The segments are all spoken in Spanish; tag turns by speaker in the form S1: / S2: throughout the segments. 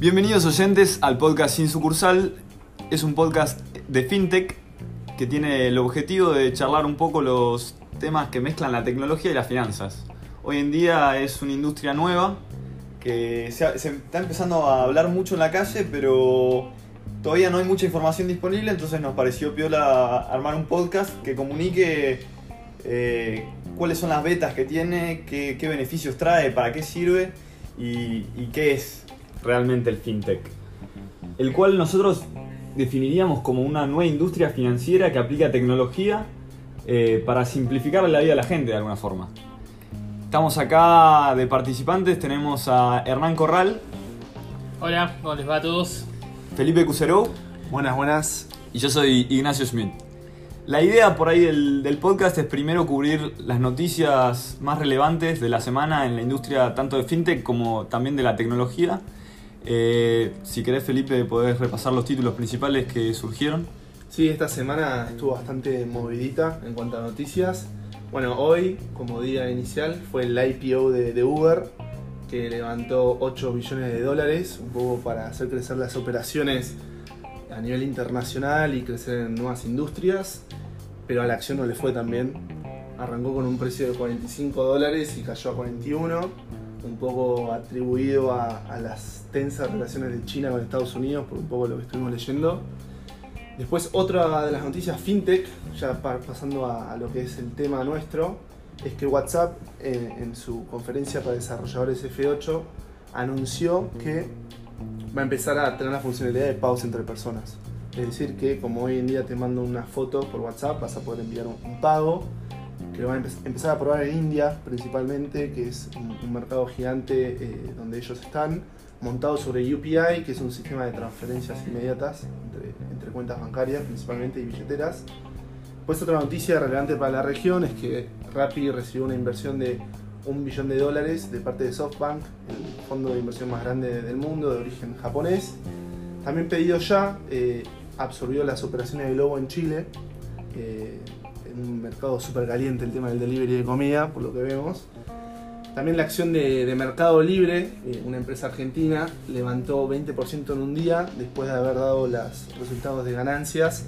S1: Bienvenidos oyentes al podcast Sin Sucursal. Es un podcast de FinTech que tiene el objetivo de charlar un poco los temas que mezclan la tecnología y las finanzas. Hoy en día es una industria nueva que se, está empezando a hablar mucho en la calle, pero todavía no hay mucha información disponible, entonces nos pareció piola armar un podcast que comunique eh, cuáles son las betas que tiene, qué, qué beneficios trae, para qué sirve y, y qué es realmente el fintech. El cual nosotros definiríamos como una nueva industria financiera que aplica tecnología eh, para simplificar la vida de la gente de alguna forma. Estamos acá de participantes, tenemos a Hernán Corral,
S2: Hola, ¿cómo les va a todos?
S1: Felipe Cuserou
S3: Buenas, buenas.
S1: y yo soy Ignacio Schmidt. La idea por ahí del, podcast es primero cubrir las noticias más relevantes de la semana en la industria tanto de fintech como también de la tecnología. Eh, si querés Felipe podés repasar los títulos principales que surgieron.
S3: Sí, esta semana estuvo bastante movidita en cuanto a noticias. Bueno, hoy, como día inicial, fue el IPO de, de Uber, que levantó 8 billones de dólares, un poco para hacer crecer las operaciones a nivel internacional y crecer en nuevas industrias, pero a la acción no le fue tan bien. Arrancó con un precio de 45 dólares y cayó a 41, un poco atribuido a, las tensas relaciones de China con Estados Unidos, por un poco lo que estuvimos leyendo. Después otra de las noticias fintech, ya pa- pasando a, a lo que es el tema nuestro, es que WhatsApp eh, en su conferencia para desarrolladores F8 anunció que va a empezar a tener la funcionalidad de pagos entre personas. Es decir, que como hoy en día te mando una foto por WhatsApp, vas a poder enviar un, un pago, que lo van a empe- empezar a probar en India principalmente, que es un, un mercado gigante eh, donde ellos están, montado sobre UPI, que es un sistema de transferencias inmediatas entre, entre cuentas bancarias principalmente y billeteras. Pues otra noticia relevante para la región es que Rappi recibió una inversión de un billón de dólares de parte de SoftBank, el fondo de inversión más grande del mundo de origen japonés. También pedido ya eh, absorbió las operaciones de Globo en Chile, eh, en un mercado súper caliente el tema del delivery de comida, por lo que vemos. También la acción de, Mercado Libre, eh, una empresa argentina, levantó 20% en un día después de haber dado los resultados de ganancias,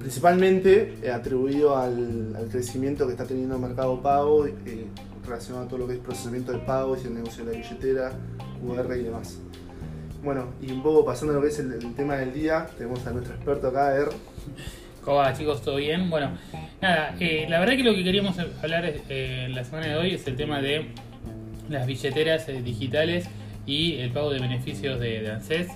S3: principalmente atribuido al, al crecimiento que está teniendo Mercado Pago relacionado a todo lo que es procesamiento de pagos y el negocio de la billetera, QR y demás. Bueno, y un poco pasando a lo que es el, tema del día, tenemos a nuestro experto acá, Er.
S2: ¿Cómo va chicos? ¿Todo bien? Bueno, nada, eh, la verdad que lo que queríamos hablar eh, en la semana de hoy es el tema de las billeteras eh, digitales y el pago de beneficios de, ANSES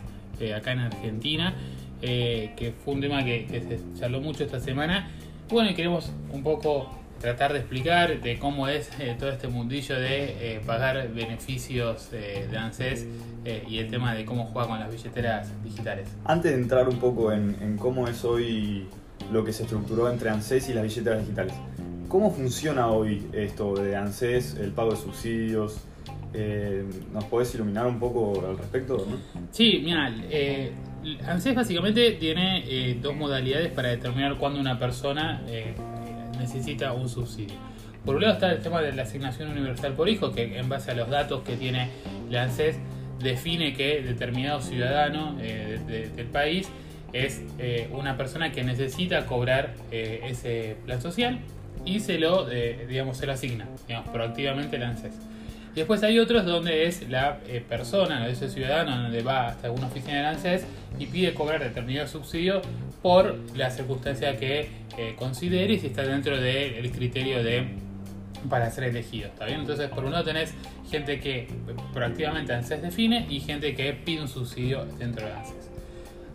S2: acá en Argentina, que fue un tema que, que se charló mucho esta semana. Bueno, y queremos un poco tratar de explicar de cómo es eh, todo este mundillo de eh, pagar beneficios eh, de ANSES y el tema de cómo juega con las billeteras digitales.
S1: Antes de entrar un poco en, en cómo es hoy lo que se estructuró entre ANSES y las billeteras digitales, ¿cómo funciona hoy esto de ANSES, el pago de subsidios? ¿Nos podés iluminar un poco al respecto? ¿no?
S2: Sí, mira, eh, ANSES básicamente tiene dos modalidades para determinar cuándo una persona necesita un subsidio. Por un lado está el tema de la asignación universal por hijo, que en base a los datos que tiene la ANSES define que determinado ciudadano eh, de- de- del país es eh, una persona que necesita cobrar eh, ese plan social y se lo, digamos, se lo asigna, proactivamente la ANSES. Después hay otros donde es la persona, ese ciudadano, donde va hasta alguna oficina de ANSES y pide cobrar determinado subsidio por la circunstancia que eh, considere y si está dentro del criterio de para ser elegido, ¿está bien? Entonces, por un lado tenés gente que proactivamente ANSES define y gente que pide un subsidio dentro de ANSES.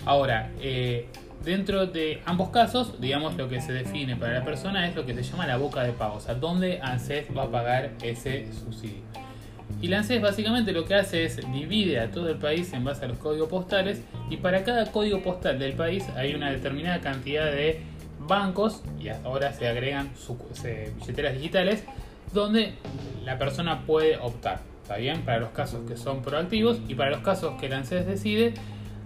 S2: Ahora, eh, dentro de ambos casos, digamos, lo que se define para la persona es lo que se llama la boca de pago, o sea, dónde ANSES va a pagar ese subsidio. Y la ANSES básicamente lo que hace es divide a todo el país en base a los códigos postales y para cada código postal del país hay una determinada cantidad de bancos y ahora se agregan billeteras digitales donde la persona puede optar, ¿está bien? Para los casos que son proactivos y para los casos que la ANSES decide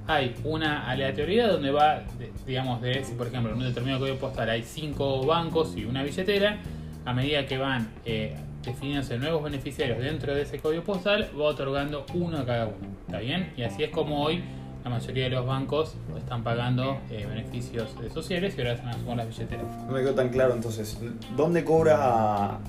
S2: hay una aleatoriedad donde va, digamos, de si por ejemplo en un determinado código postal hay cinco bancos y una billetera, a medida que van eh, definiéndose nuevos beneficiarios dentro de ese código postal, va otorgando uno a cada uno. ¿Está bien? Y así es como hoy la mayoría de los bancos están pagando eh, beneficios eh, sociales y ahora se van las billeteras.
S1: No me quedó tan claro entonces, ¿dónde cobra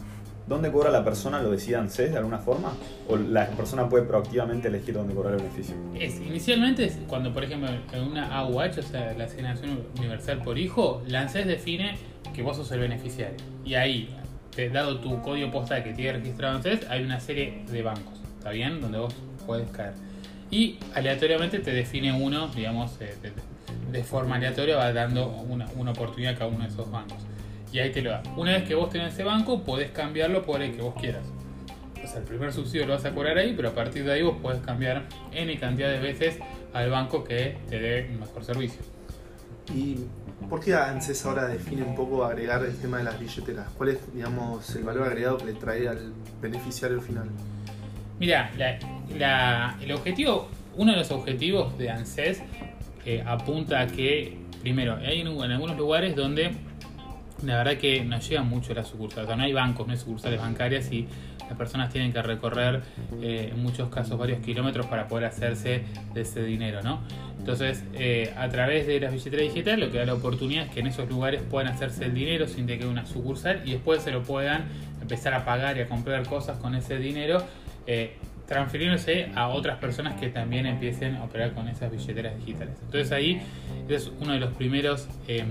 S1: ¿Dónde cobra la persona? ¿Lo decide ANSES de alguna forma? ¿O la persona puede proactivamente elegir dónde cobrar el beneficio?
S2: Es, inicialmente, es cuando por ejemplo en una AUH, o sea, la asignación universal por hijo, la ANSES define que vos sos el beneficiario. Y ahí, dado tu código postal que tiene registrado ANSES, hay una serie de bancos, ¿está bien? Donde vos puedes caer. Y aleatoriamente te define uno, digamos, eh, de, forma aleatoria va dando una, una oportunidad a cada uno de esos bancos y ahí te lo da. Una vez que vos tenés ese banco, podés cambiarlo por el que vos quieras. O sea, el primer subsidio lo vas a cobrar ahí, pero a partir de ahí vos podés cambiar N cantidad de veces al banco que te dé un mejor servicio.
S3: ¿Y por qué ANSES ahora define un poco agregar el tema de las billeteras? ¿Cuál es, digamos, el valor agregado que le trae al beneficiario final?
S2: Mira, el objetivo, uno de los objetivos de ANSES eh, apunta a que, primero, hay en algunos lugares donde la verdad que no llegan mucho las sucursales, o no hay bancos, no hay sucursales bancarias y las personas tienen que recorrer eh, en muchos casos varios kilómetros para poder hacerse de ese dinero, ¿no? Entonces, eh, a través de las billeteras digitales lo que da la oportunidad es que en esos lugares puedan hacerse el dinero sin que una sucursal y después se lo puedan empezar a pagar y a comprar cosas con ese dinero. Eh, transfiriéndose a otras personas que también empiecen a operar con esas billeteras digitales. Entonces ahí es uno de los primeros em,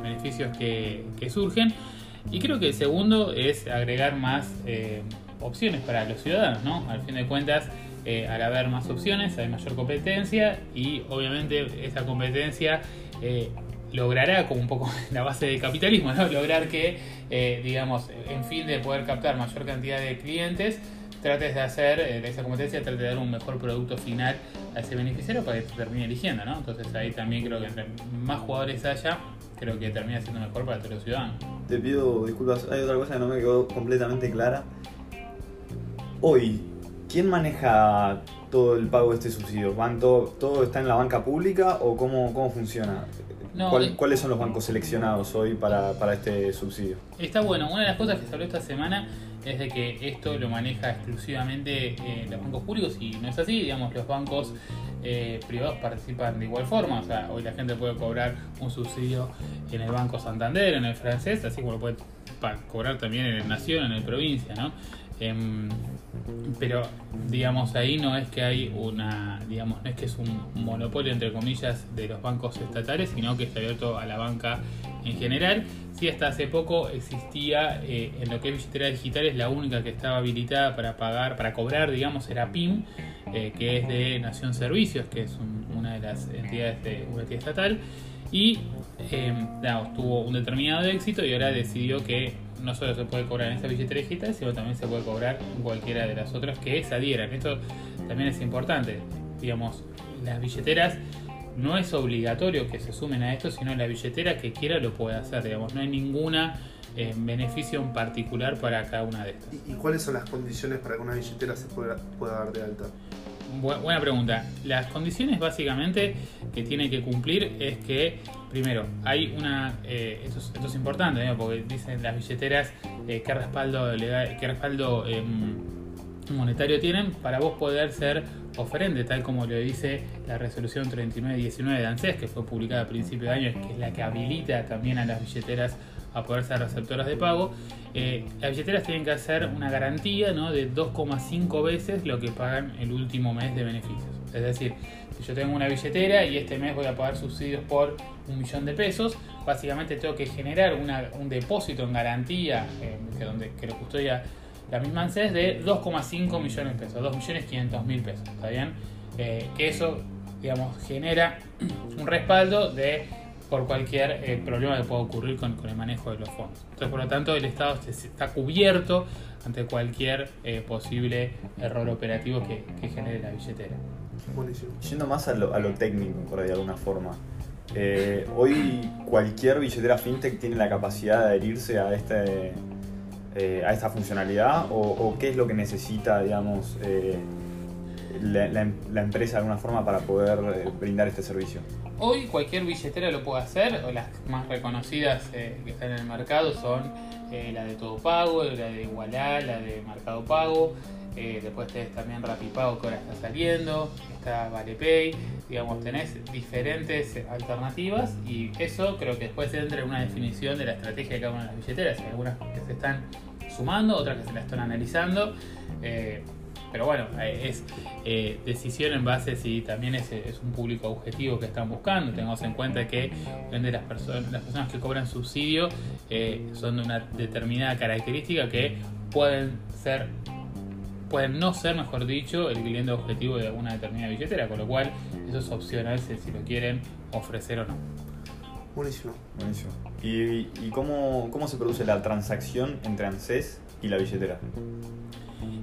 S2: beneficios que, surgen. Y creo que el segundo es agregar más eh, opciones para los ciudadanos, ¿no? Al fin de cuentas, eh, al haber más opciones hay mayor competencia y obviamente esa competencia eh, logrará como un poco la base del capitalismo, ¿no? Lograr que, digamos, en fin de poder captar mayor cantidad de clientes, trates de hacer eh, esa competencia, trates de dar un mejor producto final a ese beneficiario para que termine eligiendo, ¿no? Entonces ahí también creo que entre más jugadores haya, creo que termina siendo mejor para todos los ciudadanos.
S1: Te pido disculpas, hay otra cosa que no me quedó completamente clara. Hoy, ¿quién maneja todo el pago de este subsidio? ¿Van todo, ¿Todo está en la banca pública o cómo, cómo funciona? Eh, ¿Cuáles son los bancos seleccionados hoy para, para este subsidio?
S2: Está bueno, una de las cosas que se habló esta semana es de que esto lo maneja exclusivamente eh, los bancos públicos y no es así, digamos, los bancos eh, privados participan de igual forma, o sea, hoy la gente puede cobrar un subsidio en el Banco Santander, en el francés, así como lo puede cobrar también en el Nación, en el provincia, ¿no? Em, pero digamos ahí no es que hay una digamos no es que es un monopolio entre comillas de los bancos estatales sino que está abierto a la banca en general. Si hasta hace poco existía eh, en lo que es billetera digital es la única que estaba habilitada para pagar para cobrar digamos era PIM eh, que es de Nación Servicios que es una de las entidades de una entidad estatal. Y em, tuvo un determinado éxito y ahora decidió que no solo se puede cobrar en esa billetera digital, sino también se puede cobrar en cualquiera de las otras que se adhieran. Esto también es importante. Digamos, las billeteras no es obligatorio que se sumen a esto, sino la billetera que quiera lo puede hacer. Digamos, no hay ninguna eh, beneficio en particular para cada una de estas.
S3: ¿Y, cuáles son las condiciones para que una billetera se pueda, pueda dar de alta?
S2: Buena pregunta. Las condiciones básicamente que tiene que cumplir es que, primero, hay una. Eh, esto, es, importante, porque dicen las billeteras eh, qué respaldo, legal, qué respaldo em, monetario tienen para vos poder ser oferente, tal como lo dice la resolución 3919 de ANSES, que fue publicada a principios de año, que es la que habilita también a las billeteras a poder ser receptoras de pago, eh, las billeteras tienen que hacer una garantía ¿no? de 2,5 veces lo que pagan el último mes de beneficios. Es decir, si yo tengo una billetera y este mes voy a pagar subsidios por un millón de pesos, básicamente tengo que generar un depósito en garantía eh, que, donde, que lo custodia la misma ANSES de 2,5 millones de pesos, 2.500.000 pesos, ¿está bien? Eh, que eso, digamos, genera un respaldo de por cualquier eh, problema que pueda ocurrir con, el manejo de los fondos. Entonces, por lo tanto, el Estado está cubierto ante cualquier eh, posible error operativo que, genere la billetera.
S1: Yendo más a lo, técnico, por ahí de alguna forma. Eh, hoy cualquier billetera fintech tiene la capacidad de adherirse a este a esta funcionalidad o, qué es lo que necesita digamos la, la, empresa de alguna forma para poder brindar este servicio.
S2: Hoy cualquier billetera lo puede hacer, las más reconocidas eh, que están en el mercado son eh, la de Todo Pago, la de Igualá, la de Mercado Pago, eh, después tenés también Rapipago que ahora está saliendo, está ValePay, digamos, tenés diferentes alternativas y eso creo que después entra en una definición de la estrategia de cada una de las billeteras, hay algunas que se están sumando, otras que se las están analizando. Pero bueno, es decisión en base si también es, es, un público objetivo que están buscando. Tengamos en cuenta que las, personas las personas que cobran subsidio son de una determinada característica que pueden ser pueden no ser, mejor dicho, el cliente objetivo de alguna determinada billetera, con lo cual eso es opcional si, lo quieren ofrecer o no.
S3: Buenísimo.
S1: Buenísimo. ¿Y, cómo, se produce la transacción entre ANSES y la billetera?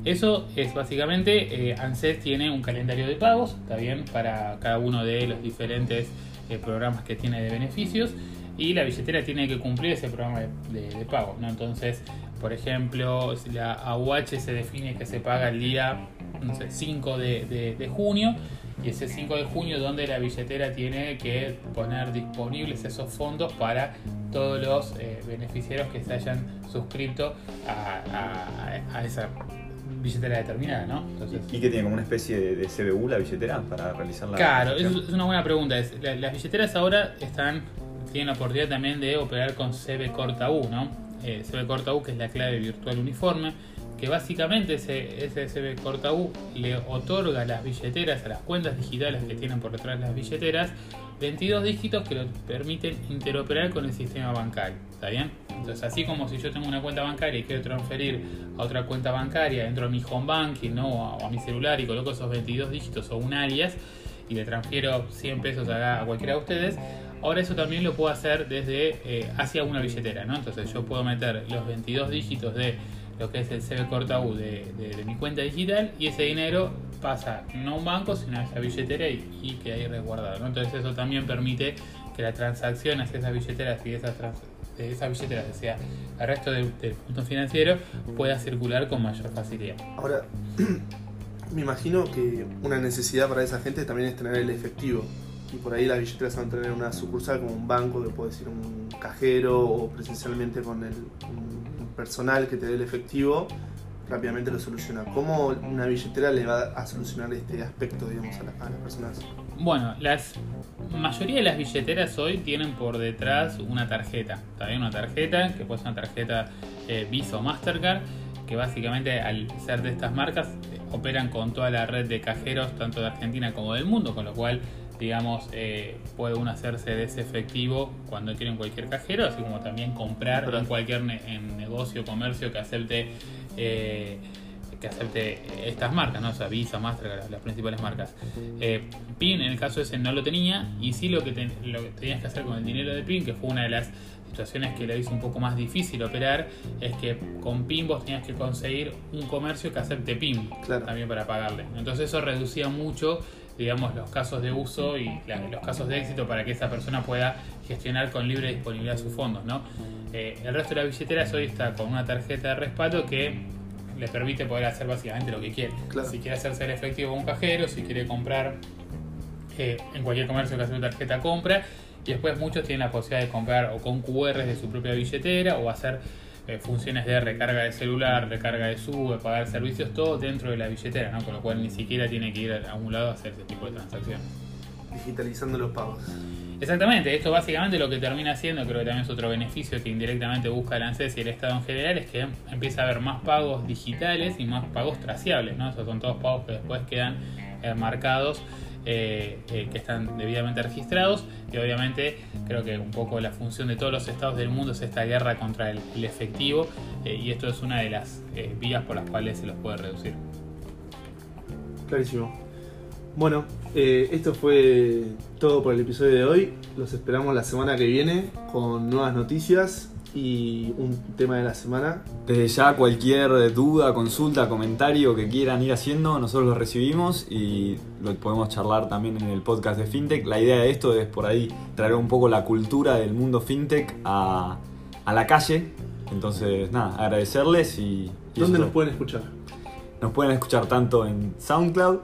S2: Eso es básicamente, eh, ANSES tiene un calendario de pagos, está bien, para cada uno de los diferentes eh, programas que tiene de beneficios y la billetera tiene que cumplir ese programa de, pago, ¿no? Entonces, por ejemplo, la AUH se define que se paga el día 5 de, junio y ese 5 de junio donde la billetera tiene que poner disponibles esos fondos para todos los eh, beneficiarios que se hayan suscrito a, esa billetera determinada, ¿no?
S1: ¿Y que tiene como una especie de, CBU la billetera para realizar la
S2: Claro, es, es una buena pregunta. las billeteras ahora están tienen la oportunidad también de operar con CB corta U, ¿no? eh, CB corta U, que es la clave virtual uniforme, que básicamente ese, ese CB corta U le otorga a las billeteras, a las cuentas digitales que tienen por detrás las billeteras, 22 dígitos que lo permiten interoperar con el sistema bancario. ¿Está bien? Entonces, así como si yo tengo una cuenta bancaria y quiero transferir a otra cuenta bancaria dentro de mi home banking o a mi celular y coloco esos 22 dígitos o un alias y le transfiero 100 pesos a, a cualquiera de ustedes, Ahora eso también lo puedo hacer desde eh, hacia una billetera, ¿no? Entonces yo puedo meter los 22 dígitos de lo que es el CB corta U de, mi cuenta digital y ese dinero pasa no a un banco sino a esa billetera y, y queda ahí resguardado. Entonces eso también permite que la transacción hacia esas billeteras y esas de esas billeteras hacia el resto del, del punto financiero pueda circular con mayor facilidad.
S3: Ahora, me imagino que una necesidad para esa gente también es tener el efectivo y por ahí las billeteras van a tener una sucursal como un banco que puede ser un cajero o presencialmente con el personal que te dé el efectivo, rápidamente lo soluciona. ¿Cómo una billetera le va a solucionar este aspecto digamos, a, las personas?
S2: Bueno, la mayoría de las billeteras hoy tienen por detrás una tarjeta. También una tarjeta, que puede ser una tarjeta eh, Visa o Mastercard, que básicamente al ser de estas marcas eh, operan con toda la red de cajeros, tanto de Argentina como del mundo, con lo cual digamos, eh, puede uno hacerse de ese efectivo cuando quiere en cualquier cajero, así como también comprar en cualquier en negocio, comercio que acepte eh, que acepte estas marcas, ¿no? O sea, Visa, Mastercard, las principales marcas. Eh, PIN en el caso ese no lo tenía y sí lo que, lo que tenías que hacer con el dinero de PIN, que fue una de las situaciones que lo hizo un poco más difícil operar, es que con PIN vos tenías que conseguir un comercio que acepte PIN también para pagarle. Entonces eso reducía mucho digamos, los casos de uso y los casos de éxito para que esa persona pueda gestionar con libre disponibilidad sus fondos. ¿no? Eh, el resto de las billeteras hoy está con una tarjeta de respaldo que le permite poder hacer básicamente lo que quiere. Si quiere hacerse el efectivo con un cajero, si quiere comprar eh, en cualquier comercio que hace una tarjeta compra, y después muchos tienen la posibilidad de comprar o con QR de su propia billetera o hacer eh, funciones de recarga de celular, recarga de sube, pagar servicios, todo dentro de la billetera, ¿no? con lo cual ni siquiera tiene que ir a un lado a hacer ese tipo de transacciones.
S3: Digitalizando los pagos.
S2: Exactamente, esto básicamente lo que termina haciendo, creo que también es otro beneficio que indirectamente busca el ANSES y el Estado en general, es que empieza a haber más pagos digitales y más pagos traciables, ¿no? Esos son todos pagos que después quedan eh, marcados eh, eh, que están debidamente registrados y obviamente creo que un poco la función de todos los estados del mundo es esta guerra contra el, efectivo eh, y esto es una de las vías por las cuales se los puede reducir.
S3: Clarísimo. Bueno, esto fue todo por el episodio de hoy. Los esperamos la semana que viene con nuevas noticias y un tema de la semana.
S1: Desde ya cualquier duda, consulta, comentario que quieran ir haciendo, nosotros lo recibimos y lo podemos charlar también en el podcast de FinTech. La idea de esto es por ahí traer un poco la cultura del mundo FinTech a, la calle. Entonces, nada, agradecerles y...
S3: ¿Dónde nos pueden escuchar?
S1: Nos pueden escuchar tanto en SoundCloud,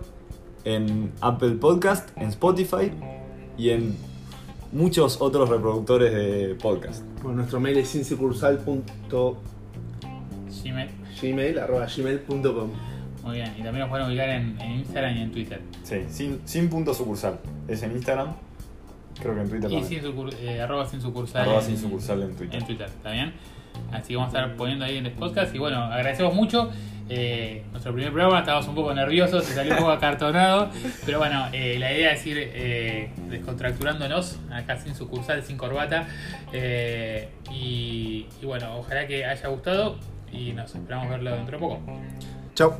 S1: en Apple Podcast, en Spotify y en muchos otros reproductores de podcast.
S3: Bueno, nuestro mail es sinsucursal.gmail
S2: Gmail.
S3: arroba gmail.com.
S2: Muy bien. Y también nos pueden ubicar en, en Instagram y en Twitter.
S1: Sí, sin, sin punto sucursal. Es en Instagram. Creo que en Twitter
S2: Y
S1: también.
S2: sin sucur- eh, arroba sin sucursal.
S1: Arroba
S2: en-
S1: sin sucursal en Twitter.
S2: En Twitter, ¿está bien? Así que vamos a estar poniendo ahí en el podcast. Y bueno, agradecemos mucho. Eh, nuestro primer programa, estábamos un poco nerviosos, se salió un poco acartonado, pero bueno, eh, la idea es ir eh, descontracturándonos, acá sin sucursal, sin corbata, y, y, bueno, ojalá que haya gustado y nos esperamos verlo dentro de poco.
S3: Chao.